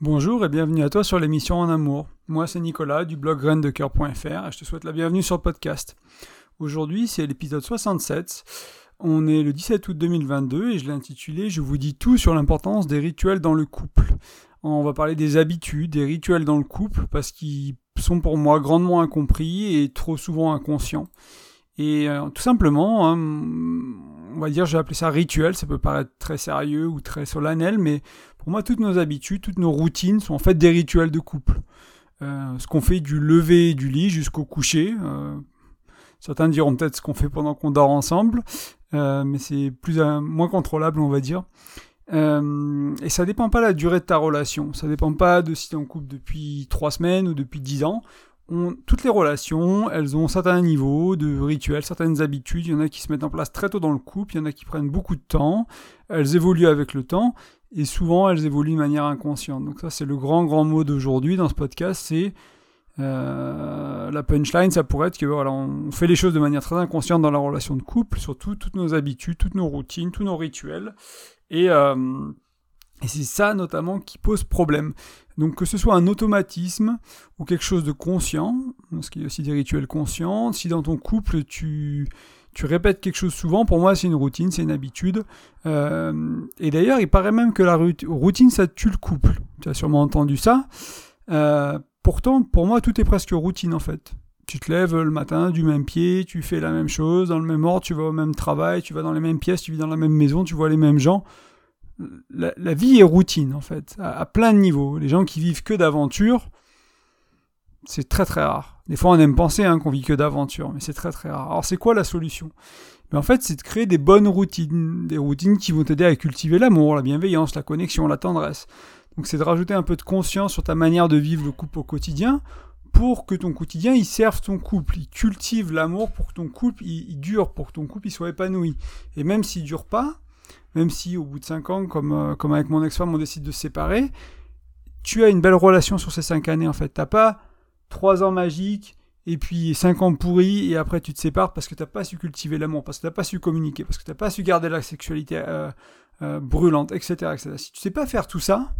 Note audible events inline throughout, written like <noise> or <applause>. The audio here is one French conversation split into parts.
Bonjour et bienvenue à toi sur l'émission En Amour. Moi c'est Nicolas du blog graindecoeur.fr et je te souhaite la bienvenue sur le podcast. Aujourd'hui c'est l'épisode 67. On est le 17 août 2022 et je l'ai intitulé Je vous dis tout sur l'importance des rituels dans le couple. On va parler des habitudes, des rituels dans le couple parce qu'ils sont pour moi grandement incompris et trop souvent inconscients. Et euh, tout simplement, hein, on va dire, j'ai appelé ça rituel, ça peut paraître très sérieux ou très solennel, mais pour moi, toutes nos habitudes, toutes nos routines sont en fait des rituels de couple. Euh, ce qu'on fait du lever du lit jusqu'au coucher. Euh, certains diront peut-être ce qu'on fait pendant qu'on dort ensemble, mais c'est plus moins contrôlable, on va dire. et ça dépend pas de la durée de ta relation. Ça dépend pas de si tu en couple depuis trois semaines ou depuis dix ans toutes les relations, elles ont certains niveaux de rituels, certaines habitudes. Il y en a qui se mettent en place très tôt dans le couple, il y en a qui prennent beaucoup de temps. Elles évoluent avec le temps et souvent elles évoluent de manière inconsciente. Donc ça, c'est le grand grand mot d'aujourd'hui dans ce podcast, c'est euh, la punchline, ça pourrait être que voilà, on fait les choses de manière très inconsciente dans la relation de couple, surtout toutes nos habitudes, toutes nos routines, tous nos rituels. Et euh, et c'est ça notamment qui pose problème. Donc que ce soit un automatisme ou quelque chose de conscient, parce qu'il y a aussi des rituels conscients, si dans ton couple tu, tu répètes quelque chose souvent, pour moi c'est une routine, c'est une habitude. Euh, et d'ailleurs il paraît même que la routine ça tue le couple. Tu as sûrement entendu ça. Euh, pourtant pour moi tout est presque routine en fait. Tu te lèves le matin du même pied, tu fais la même chose, dans le même ordre, tu vas au même travail, tu vas dans les mêmes pièces, tu vis dans la même maison, tu vois les mêmes gens la, vie est routine en fait, à, plein de niveaux. Les gens qui vivent que d'aventure, c'est très très rare. Des fois on aime penser hein, qu'on vit que d'aventure, mais c'est très très rare. Alors c'est quoi la solution? Mais En fait c'est de créer des bonnes routines, des routines qui vont t'aider à cultiver l'amour, la bienveillance, la connexion, la tendresse. Donc c'est de rajouter un peu de conscience sur ta manière de vivre le couple au quotidien pour que ton quotidien il serve ton couple, il cultive l'amour pour que ton couple il, dure, pour que ton couple il soit épanoui. Et même s'il dure pas, même si au bout de 5 ans, comme, euh, comme avec mon ex-femme, on décide de se séparer, tu as une belle relation sur ces 5 années en fait. T'as pas 3 ans magiques et puis 5 ans pourris et après tu te sépares parce que tu n'as pas su cultiver l'amour, parce que tu n'as pas su communiquer, parce que tu n'as pas su garder la sexualité euh, euh, brûlante, etc., etc. Si tu sais pas faire tout ça,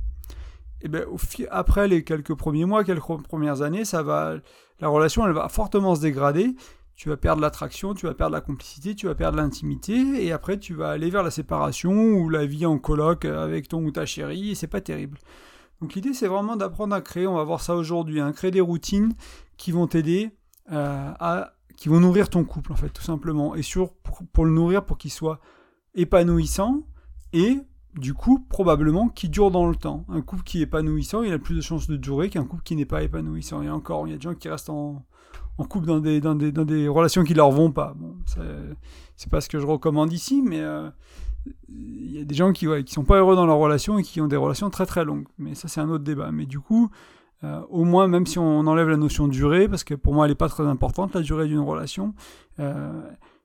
eh ben, après les quelques premiers mois, quelques premières années, ça va, la relation elle va fortement se dégrader tu vas perdre l'attraction, tu vas perdre la complicité, tu vas perdre l'intimité, et après tu vas aller vers la séparation ou la vie en coloc avec ton ou ta chérie, et c'est pas terrible. Donc l'idée c'est vraiment d'apprendre à créer, on va voir ça aujourd'hui, hein, créer des routines qui vont t'aider euh, à, qui vont nourrir ton couple en fait, tout simplement, et sur pour, le nourrir pour qu'il soit épanouissant et du coup, probablement, qui dure dans le temps. Un couple qui est épanouissant, il a plus de chances de durer qu'un couple qui n'est pas épanouissant. Et encore, il y a des gens qui restent en, couple dans des, relations qui leur vont pas. Bon, c'est pas ce que je recommande ici, mais euh, il y a des gens qui, ouais, sont pas heureux dans leur relation et qui ont des relations très très longues. Mais ça, c'est un autre débat. Mais du coup, euh, au moins, même si on enlève la notion de durée, parce que pour moi, elle n'est pas très importante, la durée d'une relation, euh,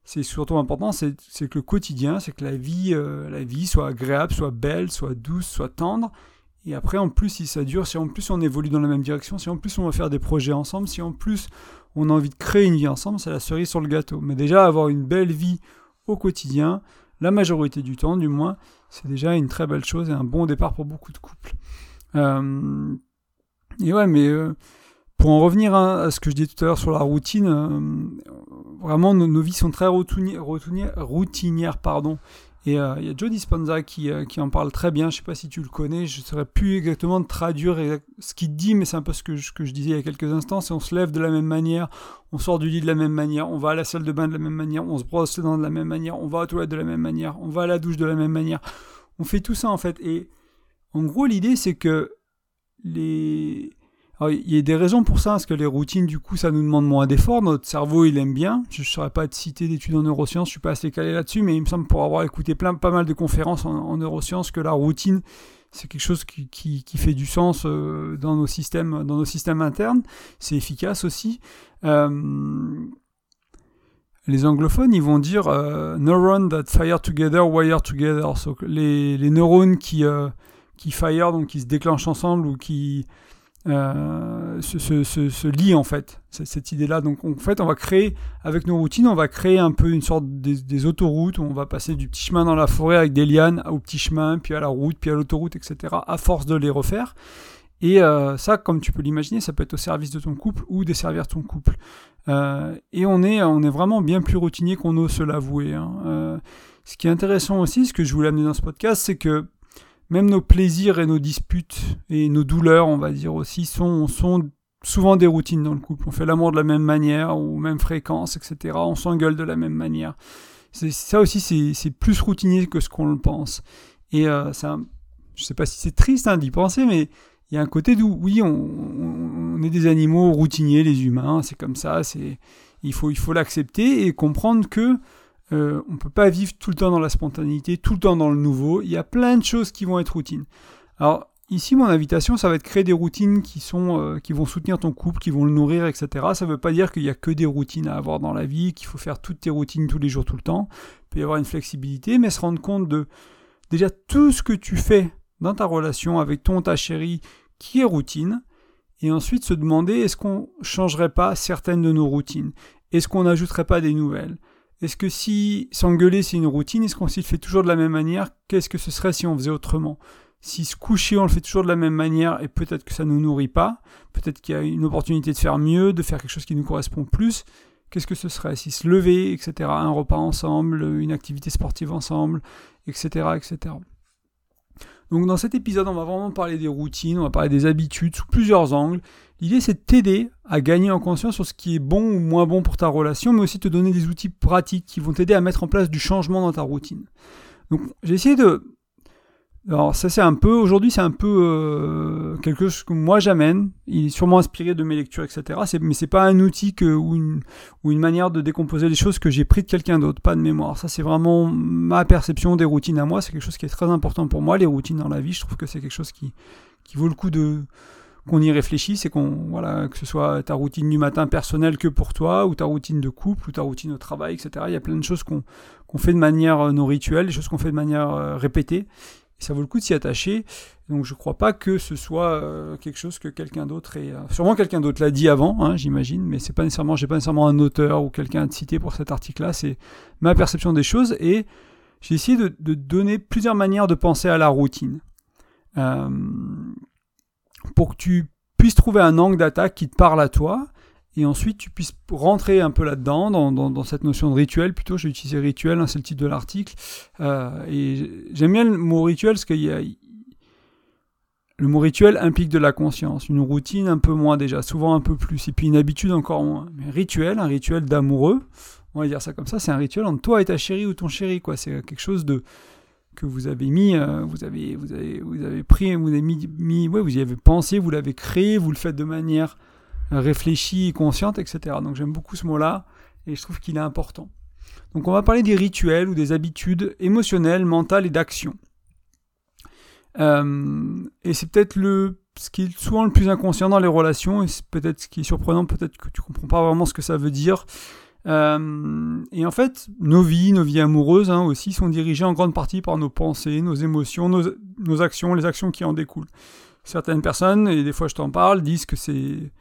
c'est surtout important, c'est que le quotidien, c'est que la vie, la vie soit agréable, soit belle, soit douce, soit tendre. Et après, en plus, si ça dure, si en plus on évolue dans la même direction, si en plus on va faire des projets ensemble, si en plus on a envie de créer une vie ensemble, c'est la cerise sur le gâteau. Mais déjà, avoir une belle vie au quotidien, la majorité du temps du moins, c'est déjà une très belle chose et un bon départ pour beaucoup de couples. Euh, et ouais, mais euh, pour en revenir à, ce que je disais tout à l'heure sur la routine, euh, vraiment nos, vies sont très routinières, pardon, et euh, il y a Joe Dispenza qui, euh, en parle très bien. Je ne sais pas si tu le connais. Je ne saurais plus exactement traduire ce qu'il dit, mais c'est un peu ce que, je, que je disais il y a quelques instants. C'est on se lève de la même manière, on sort du lit de la même manière, on va à la salle de bain de la même manière, on se brosse les dents de la même manière, on va aux toilettes de la même manière, on va à la douche de la même manière. On fait tout ça en fait. Et en gros, l'idée c'est que les il y a des raisons pour ça, parce que les routines, du coup, ça nous demande moins d'efforts. Notre cerveau, il aime bien. Je ne saurais pas te citer d'études en neurosciences, je suis pas assez calé là-dessus, mais il me semble, pour avoir écouté pas mal de conférences en, neurosciences, que la routine, c'est quelque chose qui, fait du sens euh, dans, nos systèmes, dans nos systèmes internes. C'est efficace aussi. Euh, les anglophones, ils vont dire euh, neurones that fire together, wire together. les, les, neurones qui, qui fire, donc qui se déclenchent ensemble ou qui euh, se, lie en fait, cette idée-là. Donc en fait, on va créer, avec nos routines, on va créer un peu une sorte des, autoroutes on va passer du petit chemin dans la forêt avec des lianes au petit chemin, puis à la route, puis à l'autoroute, etc. à force de les refaire. Et euh, ça, comme tu peux l'imaginer, ça peut être au service de ton couple ou desservir ton couple. Euh, et on est, on est vraiment bien plus routinier qu'on ose se l'avouer. Hein. Euh, ce qui est intéressant aussi, ce que je voulais amener dans ce podcast, c'est que même nos plaisirs et nos disputes et nos douleurs, on va dire aussi, sont, souvent des routines dans le couple. On fait l'amour de la même manière, ou même fréquence, etc. On s'engueule de la même manière. Ça aussi, c'est plus routinier que ce qu'on le pense. Et euh, ça, je sais pas si c'est triste hein, d'y penser, mais il y a un côté d'où, oui, on, est des animaux routiniers, les humains, c'est comme ça, il faut l'accepter et comprendre que euh, on peut pas vivre tout le temps dans la spontanéité, tout le temps dans le nouveau. Il y a plein de choses qui vont être routines. Alors ici, mon invitation, ça va être créer des routines qui euh, vont soutenir ton couple, qui vont le nourrir, etc. Ça ne veut pas dire qu'il y a que des routines à avoir dans la vie, qu'il faut faire toutes tes routines tous les jours, tout le temps. Il peut y avoir une flexibilité, mais se rendre compte de déjà tout ce que tu fais dans ta relation avec ton ta chérie qui est routine, et ensuite se demander est-ce qu'on changerait pas certaines de nos routines? Est-ce qu'on n'ajouterait pas des nouvelles? Est-ce que si s'engueuler c'est une routine, est-ce qu'on s'y fait toujours de la même manière? Qu'est-ce que ce serait si on faisait autrement? Si se coucher on le fait toujours de la même manière et peut-être que ça ne nous nourrit pas, peut-être qu'il y a une opportunité de faire mieux, de faire quelque chose qui nous correspond plus, qu'est-ce que ce serait? Si se lever, etc., un repas ensemble, une activité sportive ensemble, etc., etc. Donc dans cet épisode, on va vraiment parler des routines, on va parler des habitudes sous plusieurs angles. L'idée, c'est de t'aider à gagner en conscience sur ce qui est bon ou moins bon pour ta relation, mais aussi te donner des outils pratiques qui vont t'aider à mettre en place du changement dans ta routine. Donc j'ai essayé de alors ça c'est un peu, aujourd'hui c'est un peu euh, quelque chose que moi j'amène, il est sûrement inspiré de mes lectures, etc. Mais c'est pas un outil ou, une, ou une manière de décomposer les choses que j'ai pris de quelqu'un d'autre, pas de mémoire. Ça c'est vraiment ma perception des routines à moi, c'est quelque chose qui est très important pour moi, les routines dans la vie, je trouve que c'est quelque chose qui, qui vaut le coup de qu'on y réfléchisse et qu'on voilà que ce soit ta routine du matin personnelle que pour toi ou ta routine de couple ou ta routine au travail etc il y a plein de choses qu'on qu'on fait de manière euh, non rituelle des choses qu'on fait de manière euh, répétée ça vaut le coup de s'y attacher. Donc je ne crois pas que ce soit euh, quelque chose que quelqu'un d'autre ait... Euh, sûrement quelqu'un d'autre l'a dit avant, hein, j'imagine, mais c'est pas nécessairement, pas nécessairement un auteur ou quelqu'un à citer pour cet article-là. C'est ma perception des choses et j'ai essayé de, donner plusieurs manières de penser à la routine euh, pour que tu puisses trouver un angle d'attaque qui te parle à toi et ensuite tu puisses rentrer un peu là-dedans, dans, cette notion de rituel, plutôt, j'ai utilisé rituel, hein, c'est le titre de l'article, euh, et j'aime bien le mot rituel parce que y a, le mot rituel implique de la conscience, une routine un peu moins déjà, souvent un peu plus, et puis une habitude encore moins. Mais rituel, un rituel d'amoureux, on va dire ça comme ça, c'est un rituel entre toi et ta chérie ou ton chéri, quoi, c'est quelque chose de que vous avez mis, euh, vous avez, vous avez, vous avez pris, vous avez mis, ouais, vous y avez pensé, vous l'avez créé, vous le faites de manière réfléchie, consciente, etc. Donc j'aime beaucoup ce mot-là et je trouve qu'il est important. Donc on va parler des rituels ou des habitudes émotionnelles, mentales et d'action. Euh, et c'est peut-être le ce qui est souvent le plus inconscient dans les relations, et c'est peut-être ce qui est surprenant, peut-être que tu comprends pas vraiment ce que ça veut dire. Euh, et en fait, nos vies, nos vies amoureuses hein, aussi, sont dirigées en grande partie par nos pensées, nos émotions, nos actions, les actions qui en découlent. Certaines personnes, et des fois je t'en parle, disent que c'est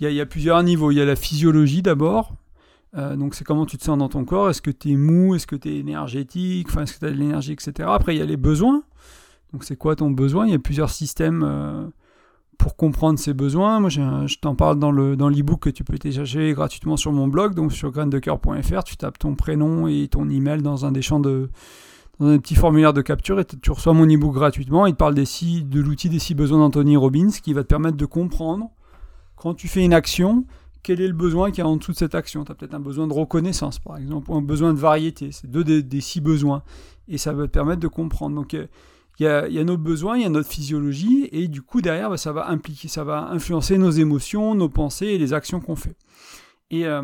il y, a plusieurs niveaux. Il y a la physiologie d'abord. Euh, donc c'est comment tu te sens dans ton corps. Est-ce que tu es mou? Est-ce que tu es énergétique est-ce que tu as de l'énergie, etc. Après, il y a les besoins. Donc c'est quoi ton besoin? Il y a plusieurs systèmes euh, pour comprendre ces besoins. Moi, je t'en parle dans le dans l'ebook que tu peux télécharger gratuitement sur mon blog, donc sur graindecoeur.fr. Tu tapes ton prénom et ton email dans un des champs de dans un petit formulaire de capture et tu reçois mon ebook gratuitement. Il te parle de l'outil des six besoins d'Anthony Robbins qui va te permettre de comprendre quand tu fais une action, quel est le besoin qu'il y a en dessous de cette action? Tu as peut-être un besoin de reconnaissance, par exemple, ou un besoin de variété. C'est deux des, six besoins. Et ça va te permettre de comprendre. Donc, euh, il y, a, nos besoins, il y a notre physiologie, et du coup, derrière, bah, ça va impliquer, ça va influencer nos émotions, nos pensées et les actions qu'on fait. Et, euh,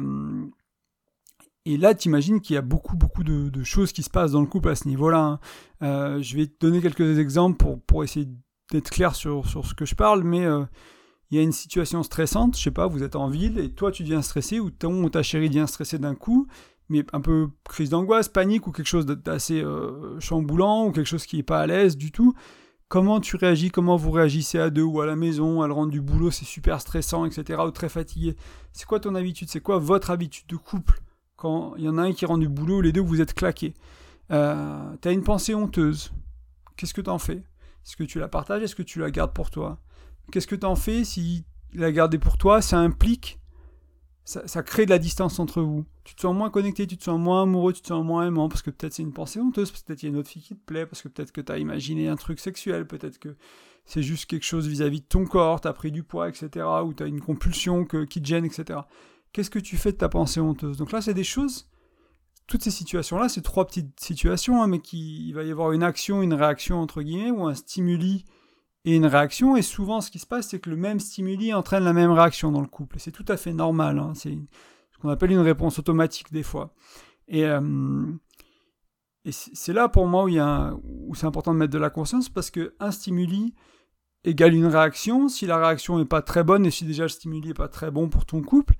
là, tu imagines qu'il y a beaucoup, beaucoup de, choses qui se passent dans le couple à ce niveau-là. Hein. Euh, je vais te donner quelques exemples pour, essayer d'être clair sur, sur ce que je parle, mais il y a une situation stressante, je sais pas, vous êtes en ville et toi tu deviens stressé ou ton ou ta chérie devient stressée d'un coup, mais un peu crise d'angoisse, panique ou quelque chose d'assez euh, chamboulant ou quelque chose qui n'est pas à l'aise du tout. Comment tu réagis, comment vous réagissez à deux ou à la maison, à le rendre du boulot, c'est super stressant, etc. ou très fatigué. C'est quoi ton habitude C'est quoi votre habitude de couple quand il y en a un qui rend du boulot, les deux vous êtes claqués? Euh, T'as une pensée honteuse. Qu'est-ce que t'en fais? Est-ce que tu la partages? Est-ce que tu la gardes pour toi? Qu'est-ce que tu en fais si la garder pour toi, ça implique, ça, crée de la distance entre vous. Tu te sens moins connecté, tu te sens moins amoureux, tu te sens moins aimant, parce que peut-être c'est une pensée honteuse, peut-être il y a une autre fille qui te plaît, parce que peut-être que tu as imaginé un truc sexuel, peut-être que c'est juste quelque chose vis-à-vis de ton corps, tu as pris du poids, etc., ou tu as une compulsion que, qui te gêne, etc. Qu'est-ce que tu fais de ta pensée honteuse? Donc là, c'est des choses, toutes ces situations-là, c'est trois petites situations, hein, mais qui, il va y avoir une action, une réaction, entre guillemets, ou un stimuli et une réaction. Et souvent, ce qui se passe, c'est que le même stimuli entraîne la même réaction dans le couple. C'est tout à fait normal. Hein. C'est ce qu'on appelle une réponse automatique des fois. Et, euh, c'est là pour moi où, où c'est important de mettre de la conscience parce qu'un stimuli égale une réaction. Si la réaction n'est pas très bonne et si déjà le stimuli n'est pas très bon pour ton couple,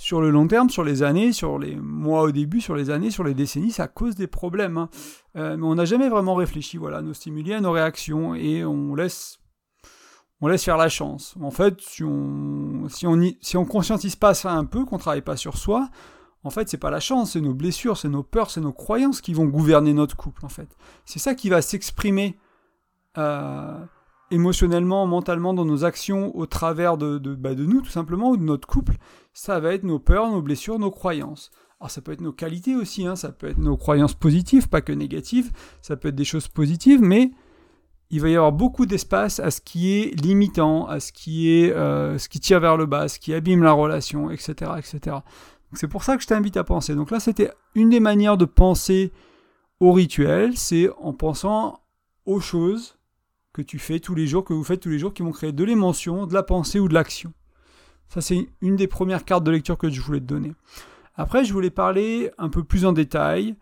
sur le long terme, sur les années, sur les mois au début, sur les années, sur les décennies, ça cause des problèmes. Hein. Euh, mais on n'a jamais vraiment réfléchi voilà, à nos stimuli, à nos réactions, et on laisse, on laisse faire la chance. En fait, si on si on, si on conscientise pas ça un peu, qu'on travaille pas sur soi, en fait, c'est pas la chance, c'est nos blessures, c'est nos peurs, c'est nos croyances qui vont gouverner notre couple. En fait, c'est ça qui va s'exprimer. Euh, émotionnellement, mentalement, dans nos actions, au travers de, de, bah, de nous, tout simplement, ou de notre couple, ça va être nos peurs, nos blessures, nos croyances. Alors ça peut être nos qualités aussi, hein, ça peut être nos croyances positives, pas que négatives, ça peut être des choses positives, mais il va y avoir beaucoup d'espace à ce qui est limitant, à ce qui est euh, ce qui tire vers le bas, ce qui abîme la relation, etc., etc. C'est pour ça que je t'invite à penser. Donc là, c'était une des manières de penser au rituel, c'est en pensant aux choses que tu fais tous les jours, que vous faites tous les jours, qui vont créer de l'émotion, de la pensée ou de l'action. Ça, c'est une des premières cartes de lecture que je voulais te donner. Après, je voulais parler un peu plus en détail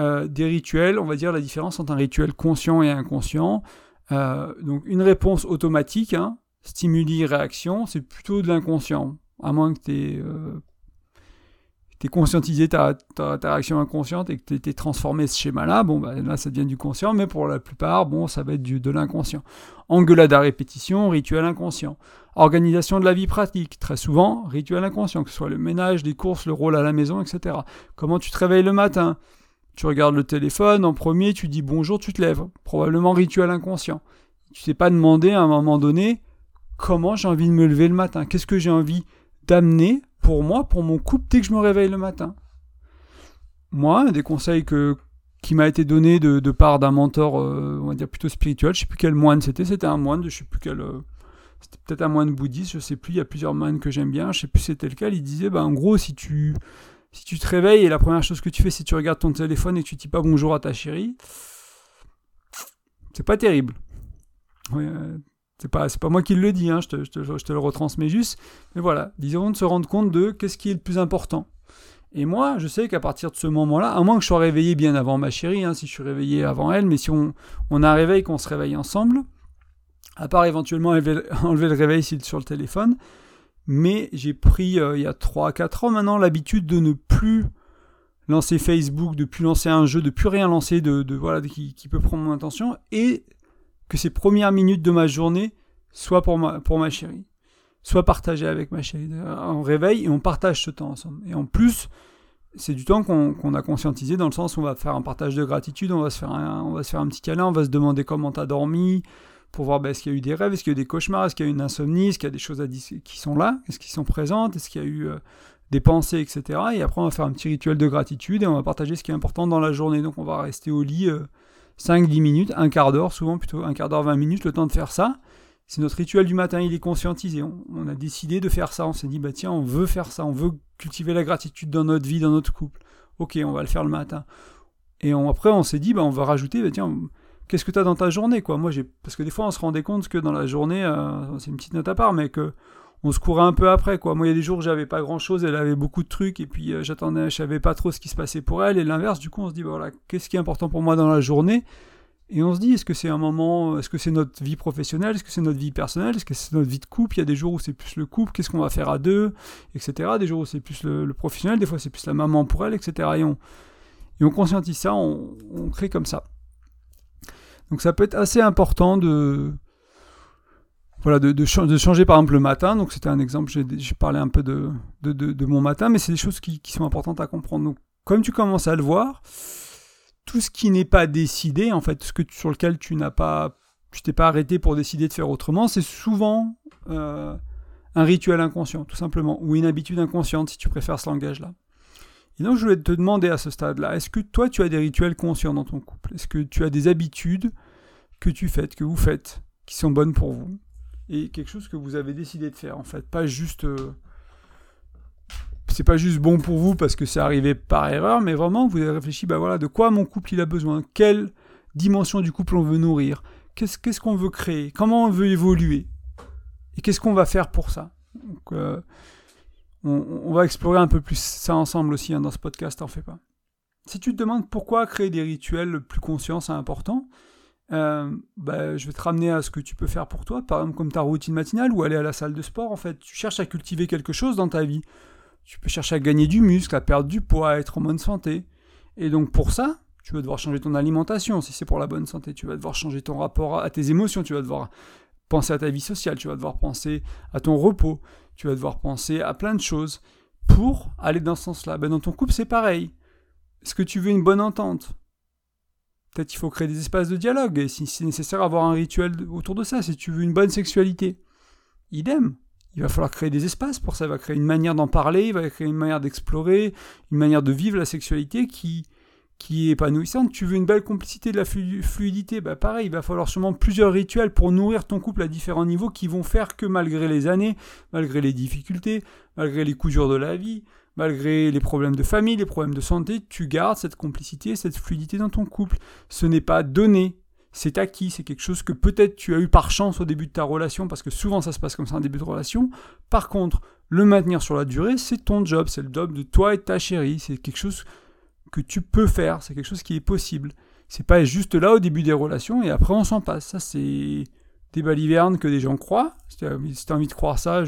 euh, des rituels, on va dire la différence entre un rituel conscient et inconscient. Euh, donc, une réponse automatique, hein, stimuli-réaction, c'est plutôt de l'inconscient, à moins que tu aies euh, tu conscientisé ta, ta, réaction inconsciente et que tu es transformé ce schéma-là, bon, bah, là, ça devient du conscient, mais pour la plupart, bon, ça va être de l'inconscient. Engueulade à répétition, rituel inconscient. Organisation de la vie pratique, très souvent, rituel inconscient, que ce soit le ménage, les courses, le rôle à la maison, etc. Comment tu te réveilles le matin? Tu regardes le téléphone, en premier, tu dis bonjour, tu te lèves. Probablement rituel inconscient. Tu t'es pas demandé à un moment donné comment j'ai envie de me lever le matin, qu'est-ce que j'ai envie d'amener pour moi, pour mon couple, dès que je me réveille le matin. Moi, des conseils que, qui m'a été donné de, part d'un mentor, euh, on va dire plutôt spirituel, je sais plus quel moine c'était, c'était un moine de je sais plus quel... Euh, c'était peut-être un moine bouddhiste, je sais plus, il y a plusieurs moines que j'aime bien, je sais plus c'était lequel, il disait, bah, en gros, si tu, si tu te réveilles et la première chose que tu fais, c'est que tu regardes ton téléphone et tu dis pas bonjour à ta chérie, c'est pas terrible. Euh, c'est pas, pas moi qui le dis, hein, je, te, je, te, je, te, le retransmets juste. Mais voilà, disons de se rendre compte de qu'est-ce qui est le plus important. Et moi, je sais qu'à partir de ce moment-là, à moins que je sois réveillé bien avant ma chérie, hein, si je suis réveillé avant elle, mais si on, on a un réveil, qu'on se réveille ensemble, à part éventuellement enlever, le <laughs> réveil sur le téléphone, mais j'ai pris euh, il y a 3-4 ans maintenant l'habitude de ne plus lancer Facebook, de plus lancer un jeu, de plus rien lancer de, de voilà, qui, qui, peut prendre mon attention, et que ces premières minutes de ma journée soient pour ma, pour ma chérie, soient partagées avec ma chérie. On réveille et on partage ce temps ensemble. Et en plus, c'est du temps qu'on a conscientisé dans le sens où on va faire un partage de gratitude, on va se faire un, on va se faire un petit câlin, on va se demander comment tu as dormi, pour voir ben, est-ce qu'il y a eu des rêves, est-ce qu'il y a eu des cauchemars, est-ce qu'il y a eu une insomnie, est-ce qu'il y a des choses qui sont là, est-ce qu'ils sont présentes, est-ce qu'il y a eu euh, des pensées, etc. Et après, on va faire un petit rituel de gratitude et on va partager ce qui est important dans la journée. Donc, on va rester au lit. Euh, 5-10 minutes, un quart d'heure, souvent plutôt un quart d'heure, 20 minutes, le temps de faire ça. C'est notre rituel du matin, il est conscientisé. On, a décidé de faire ça. On s'est dit, bah tiens, on veut faire ça, on veut cultiver la gratitude dans notre vie, dans notre couple. Ok, on va le faire le matin. Et après, on s'est dit, bah, on va rajouter, bah tiens, qu'est-ce que tu as dans ta journée quoi? Moi, j'ai parce que des fois, on se rendait compte que dans la journée, euh, c'est une petite note à part, mais que on se courait un peu après quoi. Moi il y a des jours où j'avais pas grand chose, elle avait beaucoup de trucs et puis euh, j'attendais, je savais pas trop ce qui se passait pour elle et l'inverse. Du coup on se dit voilà qu'est-ce qui est important pour moi dans la journée? Et on se dit est-ce que c'est un moment, est-ce que c'est notre vie professionnelle, est-ce que c'est notre vie personnelle, est-ce que c'est notre vie de couple? Il y a des jours où c'est plus le couple, qu'est-ce qu'on va faire à deux, etc. Des jours où c'est plus le, professionnel, des fois c'est plus la maman pour elle, etc. Et on, conscientise ça, on crée comme ça. Donc ça peut être assez important de voilà, de, changer par exemple le matin. Donc c'était un exemple, j'ai parlé un peu de, de, mon matin, mais c'est des choses qui, sont importantes à comprendre. Donc comme tu commences à le voir, tout ce qui n'est pas décidé, en fait, ce que sur lequel tu n'as pas tu t'es pas arrêté pour décider de faire autrement, c'est souvent euh, un rituel inconscient, tout simplement, ou une habitude inconsciente, si tu préfères ce langage-là. Et donc, je voulais te demander à ce stade-là, est-ce que toi, tu as des rituels conscients dans ton couple? Est-ce que tu as des habitudes que tu fais, que vous faites, qui sont bonnes pour vous? Et quelque chose que vous avez décidé de faire, en fait, pas juste... Euh, c'est pas juste bon pour vous parce que c'est arrivé par erreur, mais vraiment, vous avez réfléchi, bah voilà, de quoi mon couple il a besoin? Quelle dimension du couple on veut nourrir? Qu'est-ce qu'on veut créer? Comment on veut évoluer? Et qu'est-ce qu'on va faire pour ça? Euh, on, va explorer un peu plus ça ensemble aussi hein, dans ce podcast, t'en fais pas. Si tu te demandes pourquoi créer des rituels plus conscients, c'est important, euh, bah, je vais te ramener à ce que tu peux faire pour toi, par exemple comme ta routine matinale ou aller à la salle de sport. En fait, tu cherches à cultiver quelque chose dans ta vie. Tu peux chercher à gagner du muscle, à perdre du poids, à être en bonne santé. Et donc pour ça, tu vas devoir changer ton alimentation si c'est pour la bonne santé. Tu vas devoir changer ton rapport à tes émotions. Tu vas devoir penser à ta vie sociale. Tu vas devoir penser à ton repos tu vas devoir penser à plein de choses pour aller dans ce sens-là. Ben, dans ton couple, c'est pareil. Est-ce que tu veux une bonne entente? Peut-être qu'il faut créer des espaces de dialogue, et si c'est nécessaire, avoir un rituel autour de ça. Si tu veux une bonne sexualité, idem. Il va falloir créer des espaces pour ça. Il va créer une manière d'en parler, il va créer une manière d'explorer, une manière de vivre la sexualité qui, est épanouissante, tu veux une belle complicité de la fluidité, bah pareil, il va falloir sûrement plusieurs rituels pour nourrir ton couple à différents niveaux qui vont faire que malgré les années, malgré les difficultés, malgré les coups durs de la vie, malgré les problèmes de famille, les problèmes de santé, tu gardes cette complicité, cette fluidité dans ton couple. Ce n'est pas donné, c'est acquis, c'est quelque chose que peut-être tu as eu par chance au début de ta relation, parce que souvent ça se passe comme ça en début de relation. Par contre, le maintenir sur la durée, c'est ton job, c'est le job de toi et ta chérie, c'est quelque chose que tu peux faire, c'est quelque chose qui est possible. C'est pas juste là au début des relations et après on s'en passe. Ça, c'est des balivernes que des gens croient. Si tu as envie de croire ça,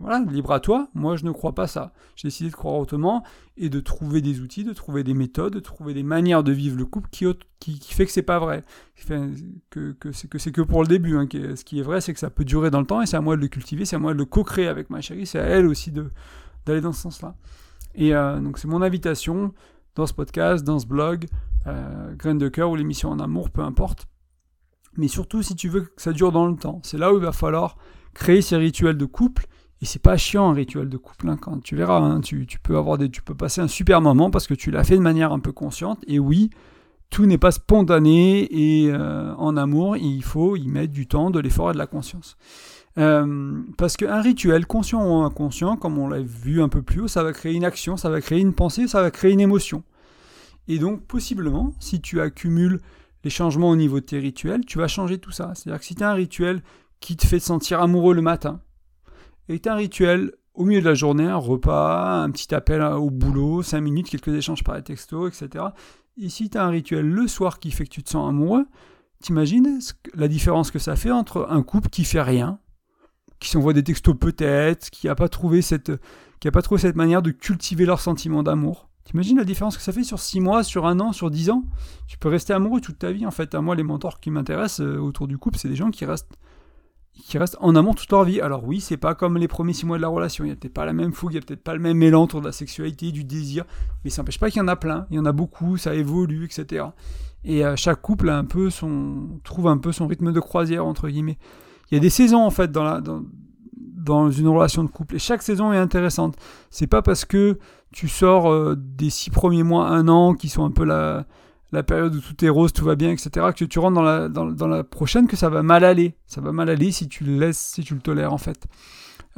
voilà, libre à toi. Moi, je ne crois pas ça. J'ai décidé de croire autrement et de trouver des outils, de trouver des méthodes, de trouver des manières de vivre le couple qui, qui, qui fait que c'est pas vrai. que, que c'est que pour le début. Hein, ce qui est vrai, c'est que ça peut durer dans le temps et c'est à moi de le cultiver, c'est à moi de le co-créer avec ma chérie, c'est à elle aussi d'aller dans ce sens-là. Et euh, donc, c'est mon invitation dans ce podcast, dans ce blog, euh, Graines de cœur ou l'émission en amour, peu importe. Mais surtout, si tu veux que ça dure dans le temps, c'est là où il va falloir créer ces rituels de couple. Et c'est pas chiant un rituel de couple, hein, quand tu verras, hein, tu, peux avoir des, tu peux passer un super moment parce que tu l'as fait de manière un peu consciente. Et oui, tout n'est pas spontané et euh, en amour, il faut y mettre du temps, de l'effort et de la conscience. Euh, parce qu'un rituel, conscient ou inconscient, comme on l'a vu un peu plus haut, ça va créer une action, ça va créer une pensée, ça va créer une émotion. Et donc, possiblement, si tu accumules les changements au niveau de tes rituels, tu vas changer tout ça. C'est-à-dire que si tu as un rituel qui te fait te sentir amoureux le matin, et tu as un rituel au milieu de la journée, un repas, un petit appel au boulot, 5 minutes, quelques échanges par texto, etc. Et si tu as un rituel le soir qui fait que tu te sens amoureux, t'imagines la différence que ça fait entre un couple qui fait rien, qui s'envoient des textos peut-être, qui n'a pas trouvé cette, qui pas trouvé cette manière de cultiver leur sentiment d'amour. T'imagines la différence que ça fait sur 6 mois, sur un an, sur 10 ans? Tu peux rester amoureux toute ta vie en fait. Moi, les mentors qui m'intéressent euh, autour du couple, c'est des gens qui restent qui restent en amour toute leur vie. Alors oui, c'est pas comme les premiers 6 mois de la relation, il n'y a peut-être pas la même fougue, il n'y a peut-être pas le même élan autour de la sexualité, du désir, mais ça n'empêche pas qu'il y en a plein, il y en a beaucoup, ça évolue, etc. Et euh, chaque couple a un peu son, trouve un peu son rythme de croisière, entre guillemets il y a des saisons en fait dans, la, dans, une relation de couple et chaque saison est intéressante. C'est pas parce que tu sors euh, des six premiers mois, un an, qui sont un peu la, période où tout est rose, tout va bien, etc., que tu rentres dans la, prochaine, que ça va mal aller. Ça va mal aller si tu le laisses, si tu le tolères en fait.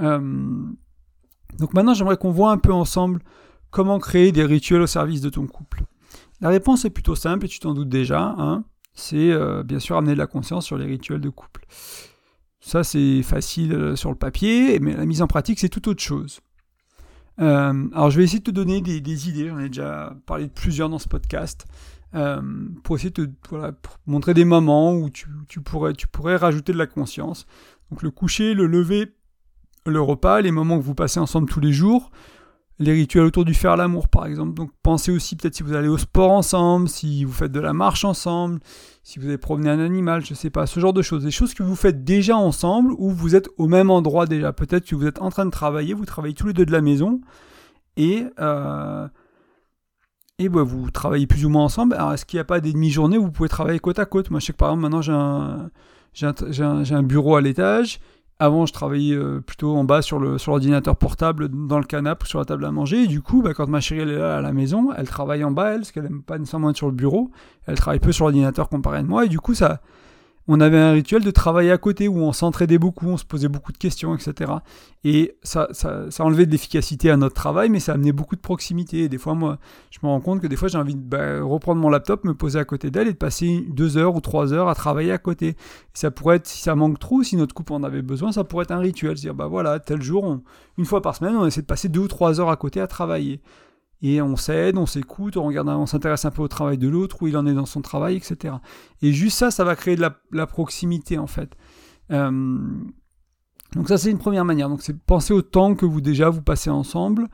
Euh, donc maintenant, j'aimerais qu'on voit un peu ensemble comment créer des rituels au service de ton couple. La réponse est plutôt simple et tu t'en doutes déjà. Hein. c'est euh, bien sûr amener de la conscience sur les rituels de couple. Ça, c'est facile sur le papier, mais la mise en pratique, c'est tout autre chose. Euh, alors, je vais essayer de te donner des, idées. J'en ai déjà parlé de plusieurs dans ce podcast. Euh, pour essayer de montrer des moments où tu pourrais rajouter de la conscience. Donc, le coucher, le lever, le repas, les moments que vous passez ensemble tous les jours, les rituels autour du faire l'amour, par exemple. Donc pensez aussi peut-être si vous allez au sport ensemble, si vous faites de la marche ensemble, si vous allez promener un animal, je ne sais pas, ce genre de choses. Des choses que vous faites déjà ensemble ou vous êtes au même endroit déjà. Peut-être que vous êtes en train de travailler, vous travaillez tous les deux de la maison et, euh, et bah, vous travaillez plus ou moins ensemble. Alors est-ce qu'il n'y a pas des demi-journées où vous pouvez travailler côte à côte? Moi je sais que par exemple maintenant j'ai un j'ai un, bureau à l'étage. Avant, je travaillais euh, plutôt en bas sur l'ordinateur portable, dans le canapé sur la table à manger. Et du coup, bah, quand ma chérie elle est là à la maison, elle travaille en bas, elle, parce qu'elle n'aime pas nécessairement être sur le bureau. Elle travaille peu sur l'ordinateur comparé à moi. Et du coup, ça, on avait un rituel de travailler à côté où on s'entraidait beaucoup, on se posait beaucoup de questions, etc. Et ça, ça, enlevait de l'efficacité à notre travail, mais ça amenait beaucoup de proximité. Et des fois, moi, je me rends compte que des fois, j'ai envie de bah, reprendre mon laptop, me poser à côté d'elle et de passer deux heures ou trois heures à travailler à côté. ça pourrait être, si ça manque trop, si notre couple en avait besoin, ça pourrait être un rituel. C'est-à-dire, bah voilà, tel jour, une fois par semaine, on essaie de passer deux ou trois heures à côté à travailler et on s'aide, on s'écoute, on on s'intéresse un peu au travail de l'autre, où il en est dans son travail, etc. Et juste ça, ça va créer de la, proximité en fait. Euh, donc ça c'est une première manière. Donc c'est penser au temps que vous déjà vous passez ensemble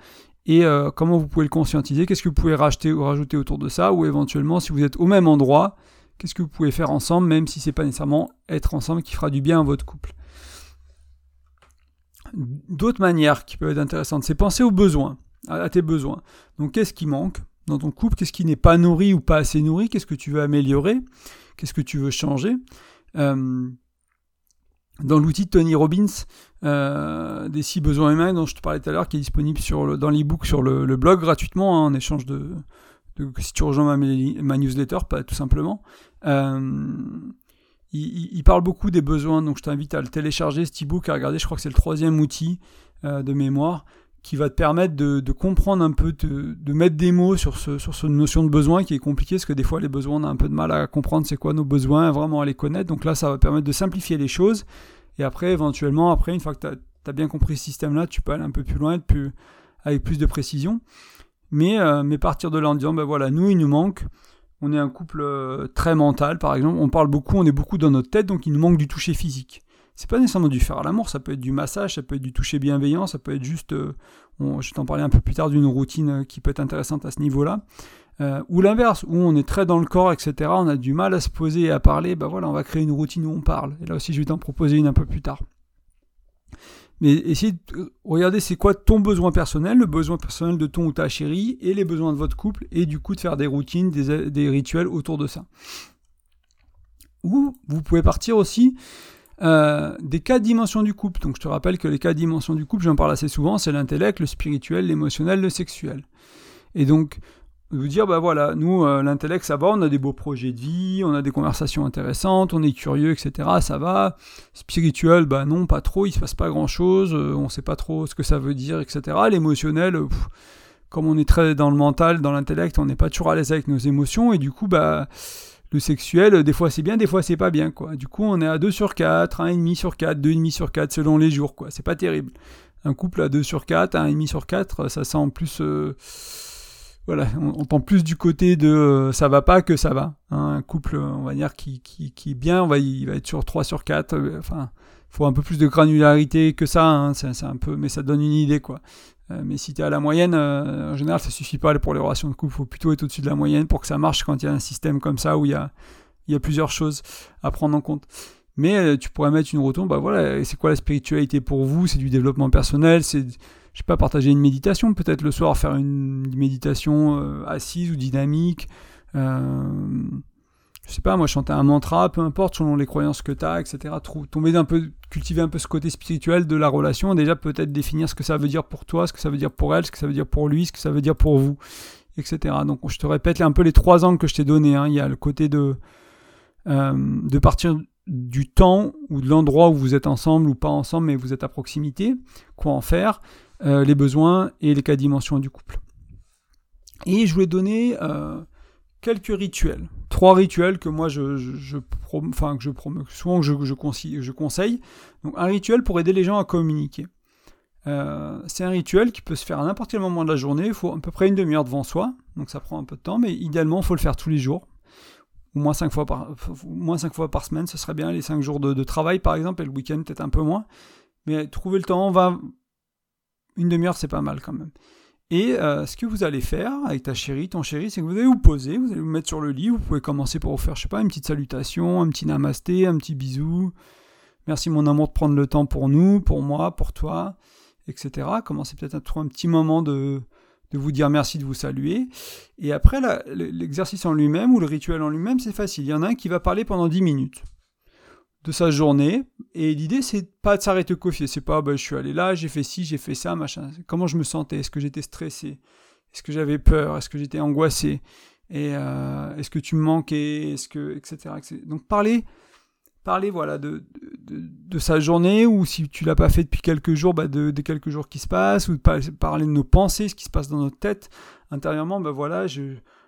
et euh, comment vous pouvez le conscientiser. Qu'est-ce que vous pouvez racheter ou rajouter autour de ça, ou éventuellement si vous êtes au même endroit, qu'est-ce que vous pouvez faire ensemble, même si c'est pas nécessairement être ensemble qui fera du bien à votre couple? D'autres manières qui peuvent être intéressantes, c'est penser aux besoins à, tes besoins. Donc qu'est-ce qui manque dans ton couple? Qu'est-ce qui n'est pas nourri ou pas assez nourri? Qu'est-ce que tu veux améliorer? Qu'est-ce que tu veux changer? Euh, Dans l'outil de Tony Robbins, euh, des six besoins humains dont je te parlais tout à l'heure, qui est disponible sur le, dans l'e-book sur le, blog gratuitement hein, en échange de, si tu rejoins ma, newsletter, pas tout simplement. Euh, il, parle beaucoup des besoins, donc je t'invite à le télécharger, cet e-book, à regarder, je crois que c'est le troisième outil de mémoire qui va te permettre de, comprendre un peu, de, mettre des mots sur, ce, sur cette notion de besoin qui est compliqué, parce que des fois les besoins on a un peu de mal à comprendre c'est quoi nos besoins, vraiment à les connaître. Donc là ça va permettre de simplifier les choses. Et après, éventuellement, après, une fois que tu as, bien compris ce système-là, tu peux aller un peu plus loin, avec plus de précision. Mais, euh, mais partir de là en disant, ben voilà, nous il nous manque, on est un couple euh, très mental par exemple, on parle beaucoup, on est beaucoup dans notre tête, donc il nous manque du toucher physique c'est pas nécessairement du faire à l'amour, ça peut être du massage, ça peut être du toucher bienveillant, ça peut être juste, euh, je vais t'en parler un peu plus tard d'une routine euh, qui peut être intéressante à ce niveau-là. Euh, ou l'inverse, où on est très dans le corps, etc., on a du mal à se poser et à parler, bah voilà, on va créer une routine où on parle. Et là aussi, je vais t'en proposer une un peu plus tard. Mais essayez de regarder c'est quoi ton besoin personnel, le besoin personnel de ton ou ta chérie, et les besoins de votre couple, et du coup de faire des routines, des rituels autour de ça. Ou vous pouvez partir aussi euh, des quatre dimensions du couple. Donc je te rappelle que les quatre dimensions du couple, j'en parle assez souvent, c'est l'intellect, le spirituel, l'émotionnel, le sexuel. Et donc, vous dire, bah voilà, nous, euh, l'intellect, ça va, on a des beaux projets de vie, on a des conversations intéressantes, on est curieux, etc., ça va. Spirituel, bah non, pas trop, il se passe pas grand-chose, euh, on sait pas trop ce que ça veut dire, etc. L'émotionnel, comme on est très dans le mental, dans l'intellect, on n'est pas toujours à l'aise avec nos émotions, et du coup, bah le sexuel, des fois c'est bien, des fois c'est pas bien, quoi. Du coup, on est à 2 sur 4, 1,5 sur 4, 2,5 sur 4, selon les jours, quoi. C'est pas terrible. Un couple à 2 sur 4, 1,5 sur 4, ça sent en plus... Euh, voilà, on, on plus du côté de euh, ça va pas que ça va. Hein. Un couple, on va dire, qui, est bien, va, il va être sur 3 sur 4, euh, enfin faut un peu plus de granularité que ça, hein. c'est un peu, mais ça donne une idée quoi. Euh, mais si tu es à la moyenne, euh, en général, ça suffit pas pour les relations de couple. Il faut plutôt être au-dessus de la moyenne pour que ça marche quand il y a un système comme ça où il y a, y a plusieurs choses à prendre en compte. Mais euh, tu pourrais mettre une rotonde, bah voilà, c'est quoi la spiritualité pour vous? C'est du développement personnel, c'est, je sais pas, partager une méditation, peut-être le soir faire une méditation assise ou dynamique je sais pas, moi chanter un mantra, peu importe, selon les croyances que tu as, etc. Tomber un peu, cultiver un peu ce côté spirituel de la relation, déjà peut-être définir ce que ça veut dire pour toi, ce que ça veut dire pour elle, ce que ça veut dire pour lui, ce que ça veut dire pour vous, etc. Donc je te répète un peu les trois angles que je t'ai donnés. Hein. Il y a le côté de, euh, de partir du temps ou de l'endroit où vous êtes ensemble ou pas ensemble, mais vous êtes à proximité, quoi en faire, euh, les besoins et les quatre dimensions du couple. Et je voulais donner euh, quelques rituels. Trois rituels que moi je, je, enfin, que je souvent je, conseille. Donc un rituel pour aider les gens à communiquer. Euh, c'est un rituel qui peut se faire à n'importe quel moment de la journée. Il faut à peu près une demi-heure devant soi, donc ça prend un peu de temps, mais idéalement il faut le faire tous les jours, au moins cinq fois par, moins cinq fois par semaine. Ce serait bien les cinq jours de, travail par exemple, et le week-end peut-être un peu moins. Mais trouver le temps, une demi-heure, c'est pas mal quand même. Et euh, ce que vous allez faire avec ta chérie, ton chéri, c'est que vous allez vous poser, vous allez vous mettre sur le lit, vous pouvez commencer par vous faire, je sais pas, une petite salutation, un petit namasté, un petit bisou. Merci mon amour de prendre le temps pour nous, pour moi, pour toi, etc. Commencez peut-être à trouver un petit moment de, de vous dire merci, de vous saluer. Et après, l'exercice en lui-même ou le rituel en lui-même, c'est facile. Il y en a un qui va parler pendant 10 minutes. De sa journée. Et l'idée, c'est pas de s'arrêter au. C'est pas, bah, je suis allé là, j'ai fait ci, j'ai fait ça, machin. Comment je me sentais? Est-ce que j'étais stressé? Est-ce que j'avais peur? Est-ce que j'étais angoissé? Et euh, est-ce que tu me manquais? Est-ce que, etc., Donc parler, parler voilà de, de, sa journée ou si tu l'as pas fait depuis quelques jours, bah, de, quelques jours qui se passent ou de parler de nos pensées, ce qui se passe dans notre tête intérieurement. Bah voilà, je